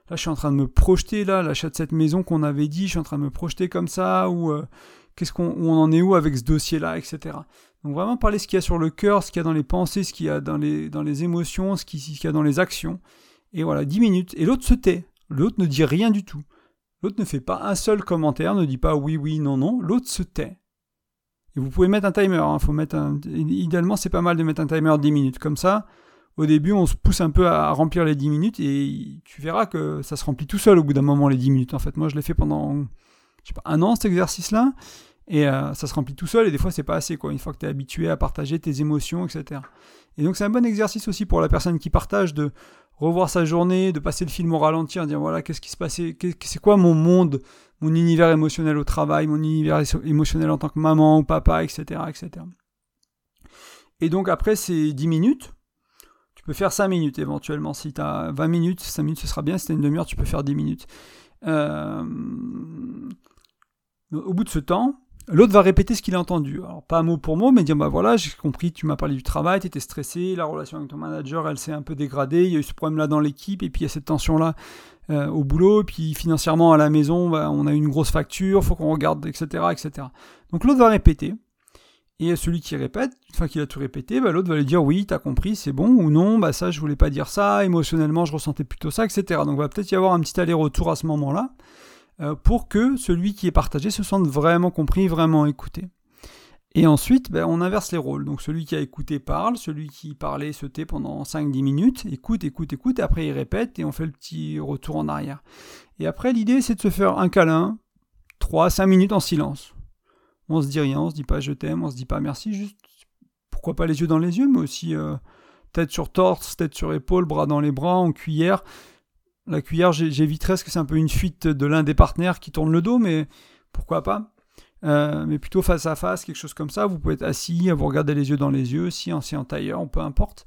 là je suis en train de me projeter là l'achat de cette maison qu'on avait dit, je suis en train de me projeter comme ça ou euh, qu'est-ce qu'on on en est où avec ce dossier-là, etc. Donc vraiment parler ce qu'il y a sur le cœur, ce qu'il y a dans les pensées, ce qu'il y a dans les, dans les émotions, ce qu'il y a dans les actions. Et voilà, 10 minutes. Et l'autre se tait. L'autre ne dit rien du tout. L'autre ne fait pas un seul commentaire, ne dit pas oui, oui, non, non. L'autre se tait. Et vous pouvez mettre un timer. Hein. Faut mettre un... Idéalement, c'est pas mal de mettre un timer de 10 minutes. Comme ça, au début, on se pousse un peu à remplir les 10 minutes et tu verras que ça se remplit tout seul au bout d'un moment, les 10 minutes. En fait, moi, je l'ai fait pendant je sais pas, un an cet exercice-là. Et euh, ça se remplit tout seul, et des fois c'est pas assez, quoi, une fois que tu es habitué à partager tes émotions, etc. Et donc c'est un bon exercice aussi pour la personne qui partage de revoir sa journée, de passer le film au ralenti, de dire voilà, qu'est-ce qui se passait, c'est quoi mon monde, mon univers émotionnel au travail, mon univers émotionnel en tant que maman ou papa, etc. etc. Et donc après ces 10 minutes, tu peux faire 5 minutes éventuellement. Si tu as 20 minutes, 5 minutes ce sera bien, si tu une demi-heure, tu peux faire 10 minutes. Euh, au bout de ce temps, l'autre va répéter ce qu'il a entendu. Alors, pas mot pour mot, mais dire bah voilà, j'ai compris, tu m'as parlé du travail, tu étais stressé, la relation avec ton manager, elle s'est un peu dégradée, il y a eu ce problème-là dans l'équipe, et puis il y a cette tension-là euh, au boulot, et puis financièrement à la maison, bah, on a une grosse facture, faut qu'on regarde, etc., etc. Donc l'autre va répéter. Et celui qui répète, une fois qu'il a tout répété, bah, l'autre va lui dire oui, t'as compris, c'est bon, ou non, bah ça je voulais pas dire ça, émotionnellement je ressentais plutôt ça, etc. Donc va peut-être y avoir un petit aller-retour à ce moment-là. Euh, pour que celui qui est partagé se sente vraiment compris, vraiment écouté. Et ensuite, ben, on inverse les rôles. Donc celui qui a écouté parle, celui qui parlait se tait pendant 5-10 minutes, écoute, écoute, écoute, et après il répète et on fait le petit retour en arrière. Et après, l'idée c'est de se faire un câlin, 3-5 minutes en silence. On se dit rien, on se dit pas je t'aime, on se dit pas merci, juste pourquoi pas les yeux dans les yeux, mais aussi euh, tête sur torse, tête sur épaule, bras dans les bras, en cuillère. La cuillère, j'éviterais parce que c'est un peu une fuite de l'un des partenaires qui tourne le dos, mais pourquoi pas euh, mais plutôt face à face, quelque chose comme ça. Vous pouvez être assis, vous regarder les yeux dans les yeux, si en, en tailleur, peu importe.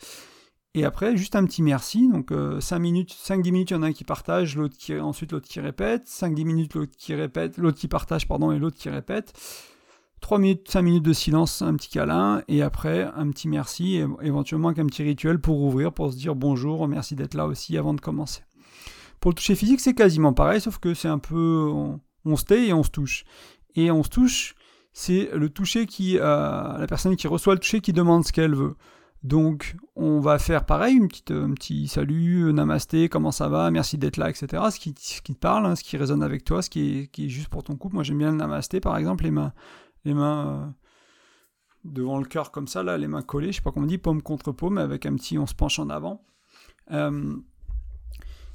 Et après, juste un petit merci. Donc 5 euh, minutes, 5-10 minutes, il y en a un qui partage, l'autre qui, ensuite l'autre qui répète. 5-10 minutes, l'autre qui répète, l'autre qui partage, pardon, et l'autre qui répète. 3 minutes, 5 minutes de silence, un petit câlin, et après un petit merci, et éventuellement un petit rituel pour ouvrir, pour se dire bonjour, merci d'être là aussi avant de commencer. Pour le toucher physique, c'est quasiment pareil, sauf que c'est un peu. On, se tait et on se touche. Et on se touche, c'est le toucher qui. Euh, la personne qui reçoit le toucher qui demande ce qu'elle veut. Donc, on va faire pareil, une un petit salut, namasté, comment ça va, merci d'être là, etc. Ce qui, te parle, hein, ce qui résonne avec toi, ce qui est, juste pour ton couple. Moi, j'aime bien le namasté, par exemple, les mains, les mains euh, devant le cœur comme ça, là, les mains collées, je sais pas comment on dit, paume contre paume, avec un petit, on se penche en avant. Euh,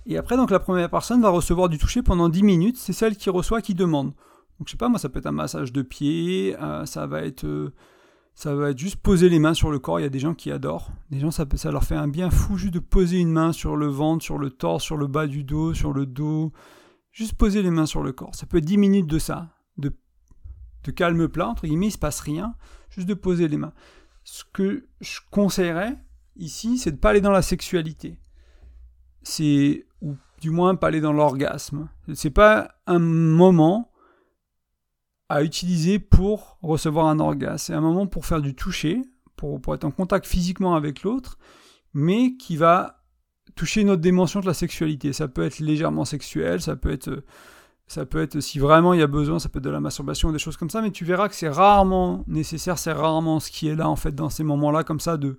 et après, donc la première personne va recevoir du toucher pendant 10 minutes, c'est celle qui reçoit qui demande. Donc je sais pas, moi ça peut être un massage de pied, euh, ça va être euh, ça va être juste poser les mains sur le corps, il y a des gens qui adorent. Des gens ça, leur fait un bien fou juste de poser une main sur le ventre, sur le torse, sur le bas du dos, sur le dos, juste poser les mains sur le corps. Ça peut être 10 minutes de ça, de, calme plat, entre guillemets, il se passe rien, juste de poser les mains. Ce que je conseillerais ici, c'est de pas aller dans la sexualité. C'est du moins pas aller dans l'orgasme. C'est pas un moment à utiliser pour recevoir un orgasme. C'est un moment pour faire du toucher, pour, être en contact physiquement avec l'autre, mais qui va toucher une autre dimension de la sexualité. Ça peut être légèrement sexuel, ça peut être, ça peut être, si vraiment il y a besoin, ça peut être de la masturbation des choses comme ça, mais tu verras que c'est rarement nécessaire, c'est rarement ce qui est là en fait dans ces moments-là, comme ça, de,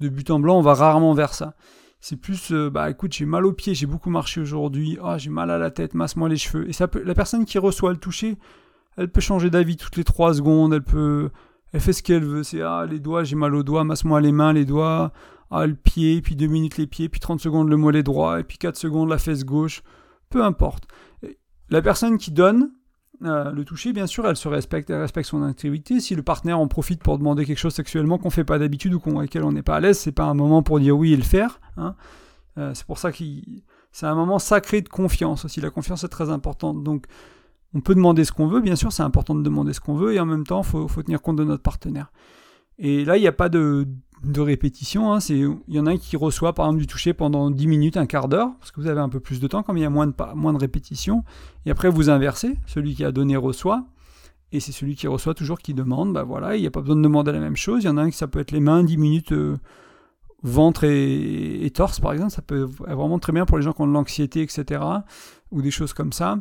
de but en blanc, on va rarement vers ça. C'est plus, euh, bah écoute, j'ai mal aux pieds, j'ai beaucoup marché aujourd'hui, oh, j'ai mal à la tête, masse-moi les cheveux. Et ça peut, la personne qui reçoit le toucher, elle peut changer d'avis toutes les 3 secondes, elle peut, elle fait ce qu'elle veut. C'est, ah, les doigts, j'ai mal aux doigts, masse-moi les mains, les doigts, ah, le pied, puis 2 minutes les pieds, puis 30 secondes le mollet droit, et puis 4 secondes la fesse gauche. Peu importe. La personne qui donne, euh, le toucher, bien sûr, elle se respecte, elle respecte son intégrité. Si le partenaire en profite pour demander quelque chose sexuellement qu'on fait pas d'habitude ou avec lequel on n'est pas à l'aise, c'est pas un moment pour dire oui et le faire. Hein. Euh, c'est pour ça que c'est un moment sacré de confiance aussi. La confiance est très importante. Donc, on peut demander ce qu'on veut, bien sûr, c'est important de demander ce qu'on veut, et en même temps, il faut, tenir compte de notre partenaire. Et là, il n'y a pas de, répétition. Hein, il y en a un qui reçoit, par exemple, du toucher pendant 10 minutes, un quart d'heure, parce que vous avez un peu plus de temps, comme il y a moins de, moins de répétitions. Et après, vous inversez, celui qui a donné reçoit, et c'est celui qui reçoit toujours qui demande. Bah voilà, il n'y a pas besoin de demander la même chose. Il y en a un qui, ça peut être les mains, 10 minutes... Euh, ventre et, torse par exemple, ça peut être vraiment très bien pour les gens qui ont de l'anxiété, etc. Ou des choses comme ça.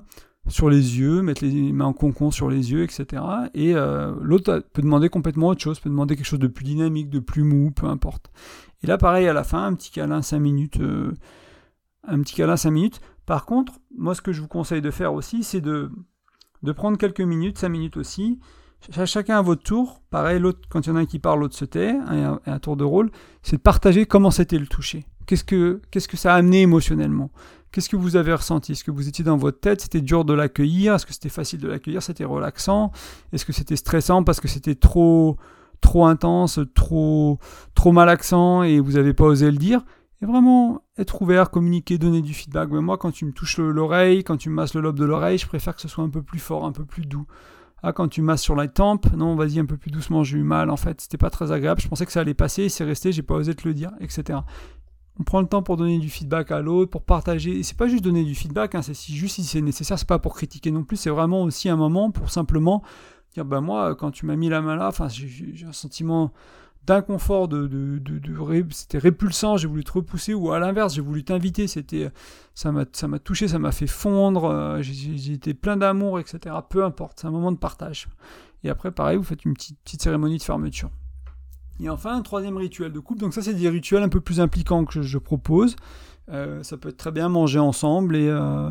Sur les yeux, mettre les mains en concon sur les yeux, etc. Et euh, l'autre peut demander complètement autre chose, peut demander quelque chose de plus dynamique, de plus mou, peu importe. Et là, pareil, à la fin, un petit câlin 5 minutes. Euh, un petit câlin 5 minutes. Par contre, moi, ce que je vous conseille de faire aussi, c'est de, de prendre quelques minutes, 5 minutes aussi, chacun à votre tour, pareil, l'autre, quand il y en a un qui parle, l'autre se tait, un, un, tour de rôle, c'est de partager comment c'était le toucher. Qu'est-ce que, qu'est-ce que ça a amené émotionnellement Qu'est-ce que vous avez ressenti? Est-ce que vous étiez dans votre tête? C'était dur de l'accueillir? Est-ce que c'était facile de l'accueillir? C'était relaxant? Est-ce que c'était stressant parce que c'était trop, trop intense, trop, trop malaxant et vous n'avez pas osé le dire? Et vraiment être ouvert, communiquer, donner du feedback. Mais moi, quand tu me touches l'oreille, quand tu me masses le lobe de l'oreille, je préfère que ce soit un peu plus fort, un peu plus doux. Ah, quand tu masses sur la tempe, non, vas-y un peu plus doucement, j'ai eu mal en fait, c'était pas très agréable, je pensais que ça allait passer, c'est resté, j'ai pas osé te le dire, etc. On prend le temps pour donner du feedback à l'autre, pour partager. Et c'est pas juste donner du feedback, hein, c'est juste si c'est nécessaire, c'est pas pour critiquer non plus, c'est vraiment aussi un moment pour simplement dire bah moi, quand tu m'as mis la main là, j'ai un sentiment d'inconfort, de, c'était répulsant, j'ai voulu te repousser, ou à l'inverse, j'ai voulu t'inviter, c'était, ça m'a, ça m'a touché, ça m'a fait fondre, euh, j'ai été plein d'amour, etc. Peu importe, c'est un moment de partage. Et après, pareil, vous faites une petite cérémonie de fermeture. Et enfin, un troisième rituel de couple. Donc ça, c'est des rituels un peu plus impliquants que je, propose. Euh, ça peut être très bien manger ensemble et euh,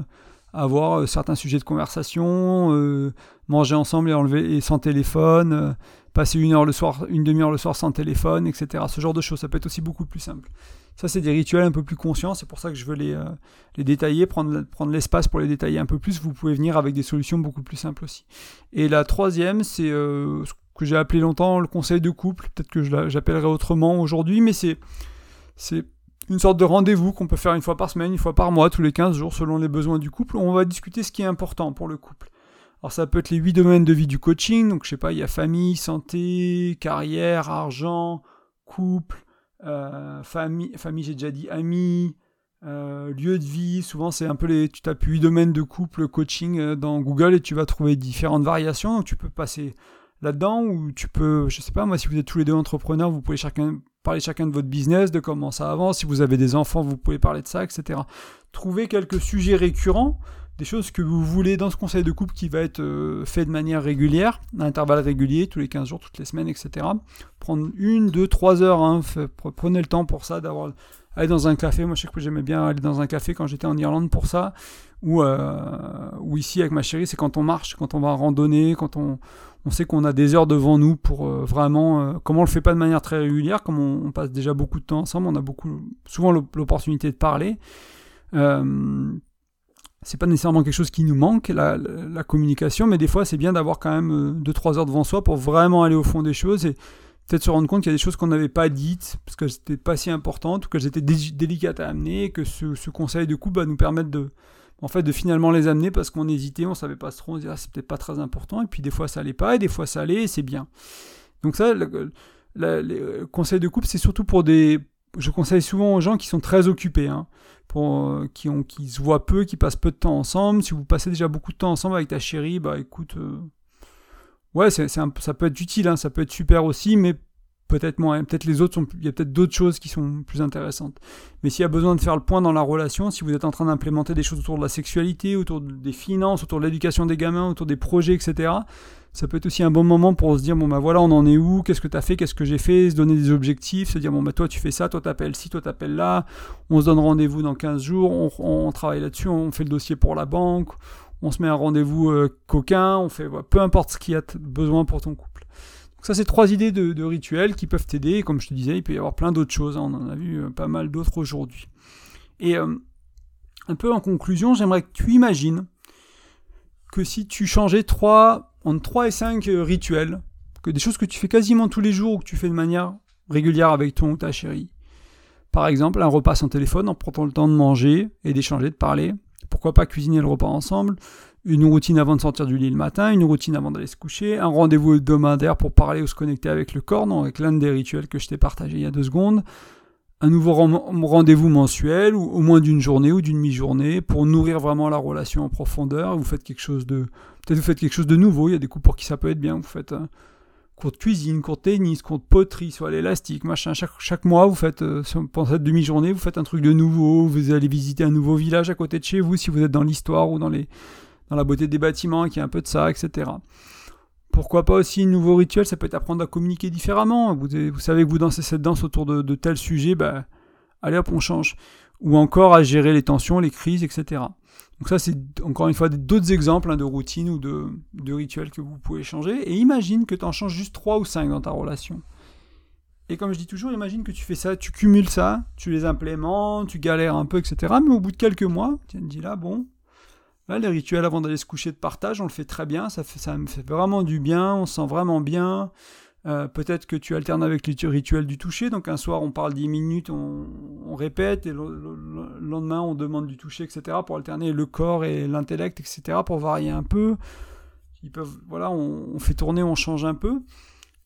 avoir certains sujets de conversation, manger ensemble et enlever et sans téléphone, passer une heure le soir, une demi-heure le soir sans téléphone, etc. Ce genre de choses, ça peut être aussi beaucoup plus simple. Ça, c'est des rituels un peu plus conscients, c'est pour ça que je veux les, euh, détailler, prendre, prendre l'espace pour les détailler un peu plus. Vous pouvez venir avec des solutions beaucoup plus simples aussi. Et la troisième, c'est euh, ce que j'ai appelé longtemps le conseil de couple, peut-être que j'appellerai autrement aujourd'hui, mais c'est, une sorte de rendez-vous qu'on peut faire une fois par semaine, une fois par mois, tous les 15 jours, selon les besoins du couple. On va discuter ce qui est important pour le couple. Alors ça peut être les huit domaines de vie du coaching, donc je sais pas, il y a famille, santé, carrière, argent, couple, euh, famille, famille j'ai déjà dit, amis, euh, lieu de vie, souvent c'est un peu les, tu tapes huit domaines de couple coaching euh, dans Google et tu vas trouver différentes variations, donc tu peux passer là-dedans ou tu peux, je sais pas, moi si vous êtes tous les deux entrepreneurs, vous pouvez chacun parler chacun de votre business, de comment ça avance, si vous avez des enfants, vous pouvez parler de ça, etc. Trouver quelques sujets récurrents des choses que vous voulez dans ce conseil de couple qui va être euh, fait de manière régulière, à intervalles réguliers, tous les 15 jours, toutes les semaines, etc. Prendre une, deux, trois heures, hein, prenez le temps pour ça, d'avoir aller dans un café. Moi, je sais que j'aimais bien aller dans un café quand j'étais en Irlande pour ça, ou, euh, ou ici avec ma chérie, c'est quand on marche, quand on va randonner, quand on, on sait qu'on a des heures devant nous pour euh, vraiment, comme on le fait pas de manière très régulière, comme on, passe déjà beaucoup de temps ensemble, on a beaucoup, souvent l'opportunité de parler. Euh, c'est pas nécessairement quelque chose qui nous manque, la, communication, mais des fois c'est bien d'avoir quand même 2-3 euh, heures devant soi pour vraiment aller au fond des choses et peut-être se rendre compte qu'il y a des choses qu'on n'avait pas dites parce que c'était pas si importantes ou qu'elles étaient délicates à amener et que ce, conseil de coup va nous permettre de, en fait, de finalement les amener parce qu'on hésitait, on savait pas trop, on se disait ah, c'est peut-être pas très important et puis des fois ça allait pas et des fois ça allait et c'est bien. Donc ça, le, le, conseil de couple c'est surtout pour des je conseille souvent aux gens qui sont très occupés, hein, pour, euh, qui, ont, qui se voient peu, qui passent peu de temps ensemble. Si vous passez déjà beaucoup de temps ensemble avec ta chérie, bah écoute, euh, ouais, c'est, ça peut être utile, hein, ça peut être super aussi, mais peut-être moins. Peut-être les autres sont, il y a peut-être d'autres choses qui sont plus intéressantes. Mais s'il y a besoin de faire le point dans la relation, si vous êtes en train d'implémenter des choses autour de la sexualité, autour des finances, autour de l'éducation des gamins, autour des projets, etc., ça peut être aussi un bon moment pour se dire bon bah voilà on en est où, qu'est-ce que tu as fait, qu'est-ce que j'ai fait, se donner des objectifs, se dire bon bah toi tu fais ça, toi t'appelles ci, toi t'appelles là, on se donne rendez-vous dans 15 jours, on, travaille là-dessus, on fait le dossier pour la banque, on se met un rendez-vous euh, coquin, on fait peu importe ce qu'il y a besoin pour ton couple. Ça c'est trois idées de, rituels qui peuvent t'aider, comme je te disais, il peut y avoir plein d'autres choses, on en a vu euh, pas mal d'autres aujourd'hui. Et euh, un peu en conclusion, j'aimerais que tu imagines que si tu changeais trois entre 3 et 5 euh, rituels, que des choses que tu fais quasiment tous les jours ou que tu fais de manière régulière avec ton ou ta chérie. Par exemple, un repas sans téléphone en prenant le temps de manger et d'échanger, de parler. Pourquoi pas cuisiner le repas ensemble? Une routine avant de sortir du lit le matin, une routine avant d'aller se coucher, un rendez-vous hebdomadaire pour parler ou se connecter avec le corps, non, avec l'un des rituels que je t'ai partagé il y a deux secondes, un nouveau rendez-vous mensuel, ou au moins d'une journée ou d'une mi-journée, pour nourrir vraiment la relation en profondeur. Vous faites quelque chose de, peut-être vous faites quelque chose de nouveau. Il y a des cours pour qui ça peut être bien. Vous faites un cours de cuisine, cours de tennis, cours de poterie, soit l'élastique, machin. Chaque, chaque mois, vous faites, euh, pendant cette demi-journée, vous faites un truc de nouveau. Vous allez visiter un nouveau village à côté de chez vous, si vous êtes dans l'histoire ou dans les, dans la beauté des bâtiments, qui a un peu de ça, etc. Pourquoi pas aussi un nouveau rituel Ça peut être apprendre à communiquer différemment. Vous, savez que vous dansez cette danse autour de, tel sujet, bah, allez hop, on change. Ou encore à gérer les tensions, les crises, etc. Donc ça, c'est encore une fois d'autres exemples hein, de routines ou de, rituels que vous pouvez changer. Et imagine que tu en changes juste 3 ou 5 dans ta relation. Et comme je dis toujours, imagine que tu fais ça, tu cumules ça, tu les implémentes, tu galères un peu, etc. Mais au bout de quelques mois, tu dis là, bon, Les rituels avant d'aller se coucher de partage, on le fait très bien, ça, me fait vraiment du bien, on se sent vraiment bien. Euh, peut-être que tu alternes avec les rituels du toucher, donc un soir on parle 10 minutes, on, répète, et le, lendemain on demande du toucher, etc., pour alterner le corps et l'intellect, etc., pour varier un peu. Voilà, on fait tourner, on change un peu.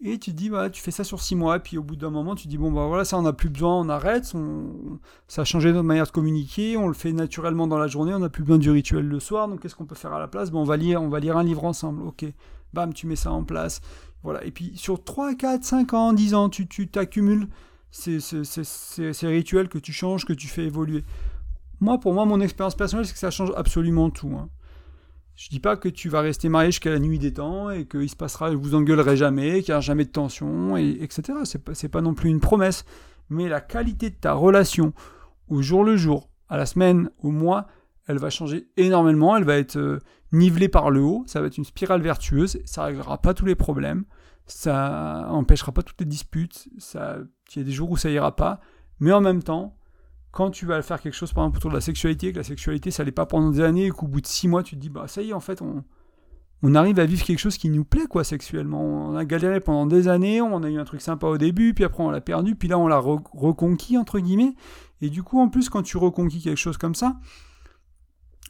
Et tu dis, voilà, tu fais ça sur six mois, puis au bout d'un moment, tu dis, bon, bah voilà, ça, on n'a plus besoin, on arrête, ça a changé notre manière de communiquer, on le fait naturellement dans la journée, on n'a plus besoin du rituel le soir, donc qu'est-ce qu'on peut faire à la place? Bon, on, va lire, on va lire un livre ensemble, ok, bam, tu mets ça en place. Voilà, et puis sur 3, 4, 5 ans, 10 ans, tu t'accumules ces, ces, ces, ces, rituels que tu changes, que tu fais évoluer. Moi, pour moi, mon expérience personnelle, c'est que ça change absolument tout. Hein. Je dis pas que tu vas rester marié jusqu'à la nuit des temps et qu'il se passera, vous engueulerez jamais, qu'il n'y aura jamais de tension, et, etc. C'est pas, pas non plus une promesse. Mais la qualité de ta relation au jour le jour, à la semaine, au mois, elle va changer énormément. Elle va être euh, nivelée par le haut. Ça va être une spirale vertueuse. Ça réglera pas tous les problèmes. Ça empêchera pas toutes les disputes. Il y a des jours où ça ira pas. Mais en même temps, quand tu vas faire quelque chose, par exemple, autour de la sexualité, que la sexualité, ça n'allait pas pendant des années, et qu'au bout de six mois, tu te dis, bah ça y est, en fait, on, arrive à vivre quelque chose qui nous plaît, quoi, sexuellement. On a galéré pendant des années, on a eu un truc sympa au début, puis après on l'a perdu, puis là on l'a reconquis, entre guillemets. Et du coup, en plus, quand tu reconquis quelque chose comme ça,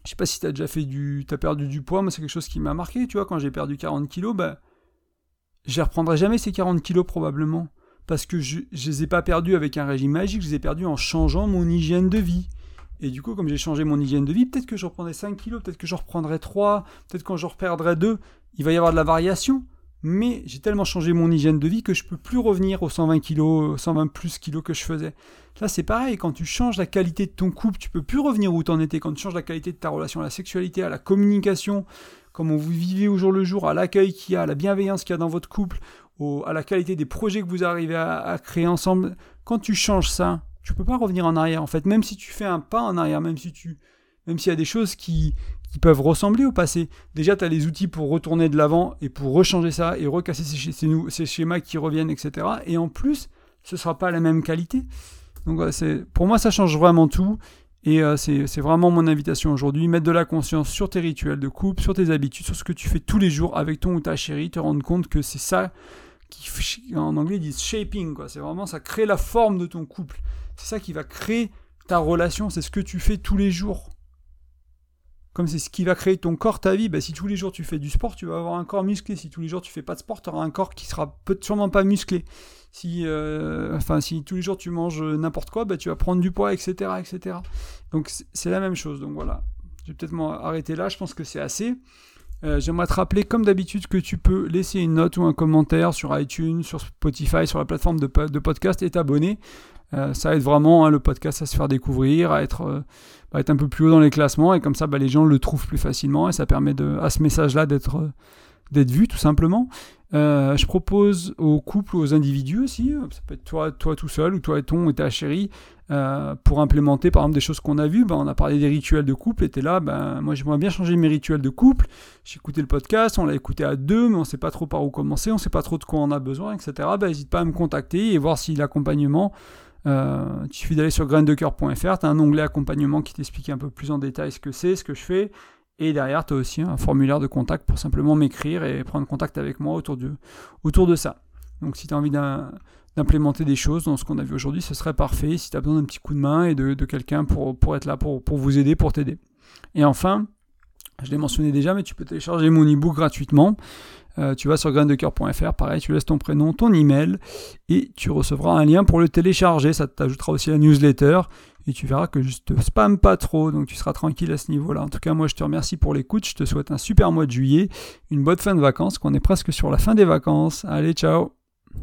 je sais pas si tu as déjà fait du. as perdu du poids, moi c'est quelque chose qui m'a marqué, tu vois, quand j'ai perdu 40 kilos, bah. Je reprendrai jamais ces 40 kilos probablement parce que je ne les ai pas perdus avec un régime magique, je les ai perdus en changeant mon hygiène de vie. Et du coup, comme j'ai changé mon hygiène de vie, peut-être que je reprendrai 5 kilos, peut-être que je reprendrai 3, peut-être quand je reperdrai 2, il va y avoir de la variation. Mais j'ai tellement changé mon hygiène de vie que je peux plus revenir aux 120 kilos, 120 plus kilos que je faisais. Là, c'est pareil, quand tu changes la qualité de ton couple, tu peux plus revenir où tu en étais. Quand tu changes la qualité de ta relation à la sexualité, à la communication, comment vous vivez au jour le jour, à l'accueil qu'il y a, à la bienveillance qu'il y a dans votre couple, à la qualité des projets que vous arrivez à, créer ensemble, quand tu changes ça, tu peux pas revenir en arrière en fait. Même si tu fais un pas en arrière, même si tu, même s'il y a des choses qui, qui peuvent ressembler au passé. Déjà, tu as les outils pour retourner de l'avant et pour rechanger ça et recasser ces, ces, ces, schémas qui reviennent, etc. Et en plus, ce sera pas la même qualité. Donc pour moi, ça change vraiment tout. Et euh, c'est vraiment mon invitation aujourd'hui. Mettre de la conscience sur tes rituels de couple, sur tes habitudes, sur ce que tu fais tous les jours avec ton ou ta chérie, te rendre compte que c'est ça qui, en anglais, ils disent shaping. C'est vraiment, ça crée la forme de ton couple. C'est ça qui va créer ta relation, c'est ce que tu fais tous les jours. Comme c'est ce qui va créer ton corps, ta vie, bah, si tous les jours tu fais du sport, tu vas avoir un corps musclé. Si tous les jours tu fais pas de sport, tu auras un corps qui sera sûrement pas musclé. Si, euh, enfin, si tous les jours tu manges n'importe quoi, bah, tu vas prendre du poids, etc. etc. Donc c'est la même chose. Donc voilà. Je vais peut-être m'arrêter là, je pense que c'est assez. Euh, j'aimerais te rappeler, comme d'habitude, que tu peux laisser une note ou un commentaire sur iTunes, sur Spotify, sur la plateforme de, podcast et t'abonner. Euh, ça aide vraiment hein, le podcast à se faire découvrir, à être, euh, bah, être un peu plus haut dans les classements et comme ça bah, les gens le trouvent plus facilement et ça permet de, à ce message-là d'être d'être vu tout simplement. Euh, je propose aux couples ou aux individus aussi, ça peut être toi, toi tout seul ou toi et ton et ta chérie, euh, pour implémenter par exemple des choses qu'on a vues. Ben, on a parlé des rituels de couple, et t'es là, ben, moi j'aimerais bien changer mes rituels de couple. J'ai écouté le podcast, on l'a écouté à deux, mais on sait pas trop par où commencer, on sait pas trop de quoi on a besoin, etc. Ben, n'hésite pas à me contacter et voir si l'accompagnement, euh, il suffit d'aller sur graindecoeur.fr, tu as un onglet accompagnement qui t'explique un peu plus en détail ce que c'est, ce que je fais, et derrière, tu as aussi un formulaire de contact pour simplement m'écrire et prendre contact avec moi autour de, autour de ça. Donc si tu as envie d'implémenter des choses dans ce qu'on a vu aujourd'hui, ce serait parfait. Si tu as besoin d'un petit coup de main et de, quelqu'un pour, pour être là, pour, pour vous aider, pour t'aider. Et enfin, Je l'ai mentionné déjà, mais tu peux télécharger mon e-book gratuitement. Euh, tu vas sur graindecoeur.fr, pareil, tu laisses ton prénom, ton email, et tu recevras un lien pour le télécharger. Ça t'ajoutera aussi la newsletter, et tu verras que je te spam pas trop, donc tu seras tranquille à ce niveau-là. En tout cas, moi, je te remercie pour l'écoute. Je te souhaite un super mois de juillet, une bonne fin de vacances, qu'on est presque sur la fin des vacances. Allez, ciao